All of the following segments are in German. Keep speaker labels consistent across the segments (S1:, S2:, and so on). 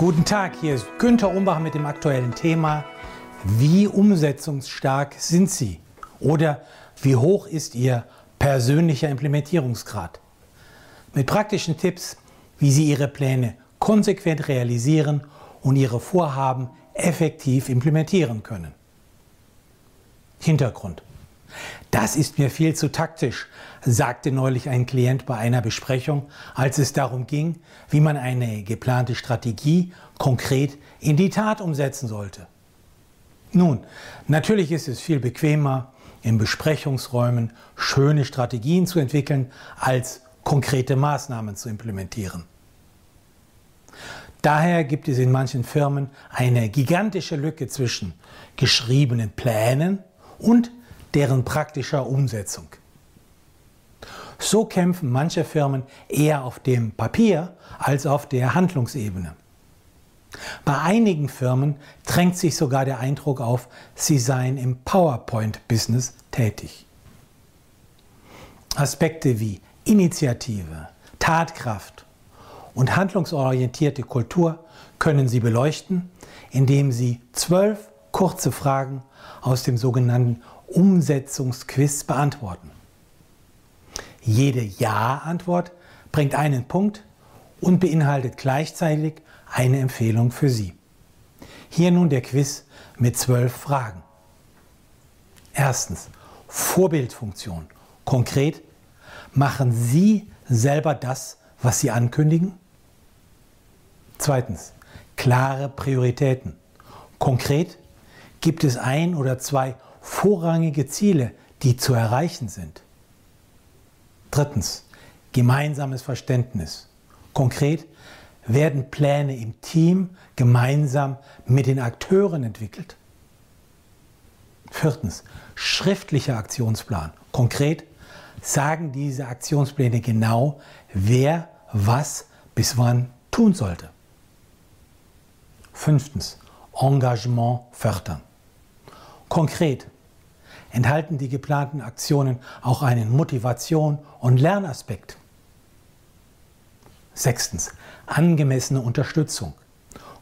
S1: Guten Tag, hier ist Günther Umbach mit dem aktuellen Thema Wie umsetzungsstark sind Sie? Oder wie hoch ist Ihr persönlicher Implementierungsgrad? Mit praktischen Tipps, wie Sie Ihre Pläne konsequent realisieren und Ihre Vorhaben effektiv implementieren können. Hintergrund. Das ist mir viel zu taktisch, sagte neulich ein Klient bei einer Besprechung, als es darum ging, wie man eine geplante Strategie konkret in die Tat umsetzen sollte. Nun, natürlich ist es viel bequemer, in Besprechungsräumen schöne Strategien zu entwickeln, als konkrete Maßnahmen zu implementieren. Daher gibt es in manchen Firmen eine gigantische Lücke zwischen geschriebenen Plänen und deren praktischer Umsetzung. So kämpfen manche Firmen eher auf dem Papier als auf der Handlungsebene. Bei einigen Firmen drängt sich sogar der Eindruck auf, sie seien im PowerPoint-Business tätig. Aspekte wie Initiative, Tatkraft und handlungsorientierte Kultur können Sie beleuchten, indem Sie zwölf kurze Fragen aus dem sogenannten Umsetzungsquiz beantworten. Jede Ja-Antwort bringt einen Punkt und beinhaltet gleichzeitig eine Empfehlung für Sie. Hier nun der Quiz mit zwölf Fragen. Erstens, Vorbildfunktion. Konkret, machen Sie selber das, was Sie ankündigen? Zweitens, klare Prioritäten. Konkret, gibt es ein oder zwei vorrangige Ziele, die zu erreichen sind. Drittens, gemeinsames Verständnis. Konkret werden Pläne im Team gemeinsam mit den Akteuren entwickelt. Viertens, schriftlicher Aktionsplan. Konkret sagen diese Aktionspläne genau, wer was bis wann tun sollte. Fünftens, Engagement fördern. Konkret enthalten die geplanten Aktionen auch einen Motivation- und Lernaspekt. Sechstens, angemessene Unterstützung.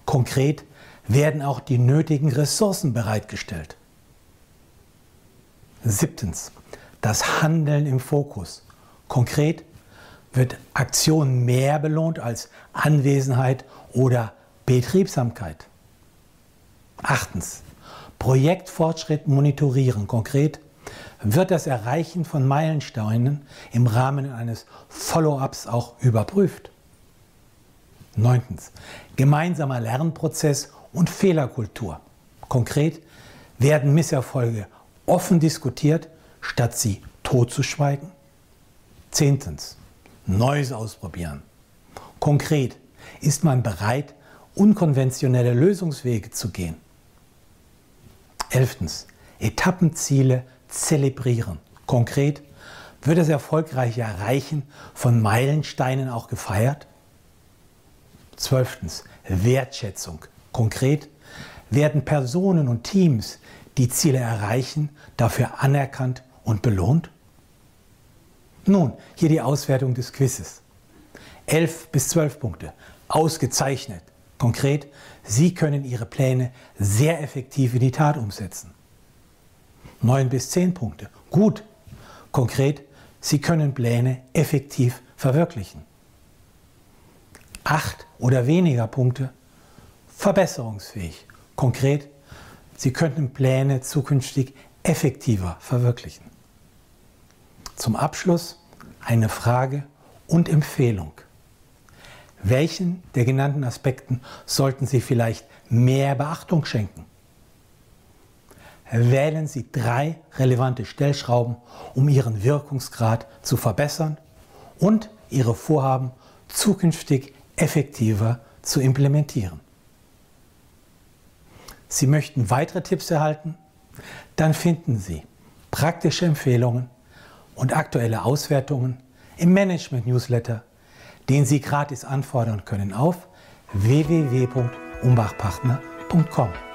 S1: Konkret werden auch die nötigen Ressourcen bereitgestellt. Siebtens, das Handeln im Fokus. Konkret wird Aktion mehr belohnt als Anwesenheit oder Betriebsamkeit. Achtens, Projektfortschritt monitorieren. Konkret wird das Erreichen von Meilensteinen im Rahmen eines Follow-ups auch überprüft. Neuntens. Gemeinsamer Lernprozess und Fehlerkultur. Konkret werden Misserfolge offen diskutiert, statt sie totzuschweigen. Zehntens. Neues ausprobieren. Konkret ist man bereit, unkonventionelle Lösungswege zu gehen. Elftens, Etappenziele zelebrieren. Konkret, wird das erfolgreiche Erreichen von Meilensteinen auch gefeiert? Zwölftens, Wertschätzung. Konkret, werden Personen und Teams, die Ziele erreichen, dafür anerkannt und belohnt? Nun, hier die Auswertung des Quizzes. Elf bis zwölf Punkte. Ausgezeichnet. Konkret, Sie können Ihre Pläne sehr effektiv in die Tat umsetzen. Neun bis zehn Punkte. Gut. Konkret, Sie können Pläne effektiv verwirklichen. Acht oder weniger Punkte. Verbesserungsfähig. Konkret, Sie könnten Pläne zukünftig effektiver verwirklichen. Zum Abschluss eine Frage und Empfehlung. Welchen der genannten Aspekten sollten Sie vielleicht mehr Beachtung schenken? Wählen Sie drei relevante Stellschrauben, um Ihren Wirkungsgrad zu verbessern und Ihre Vorhaben zukünftig effektiver zu implementieren. Sie möchten weitere Tipps erhalten? Dann finden Sie praktische Empfehlungen und aktuelle Auswertungen im Management-Newsletter den Sie gratis anfordern können auf www.umbachpartner.com.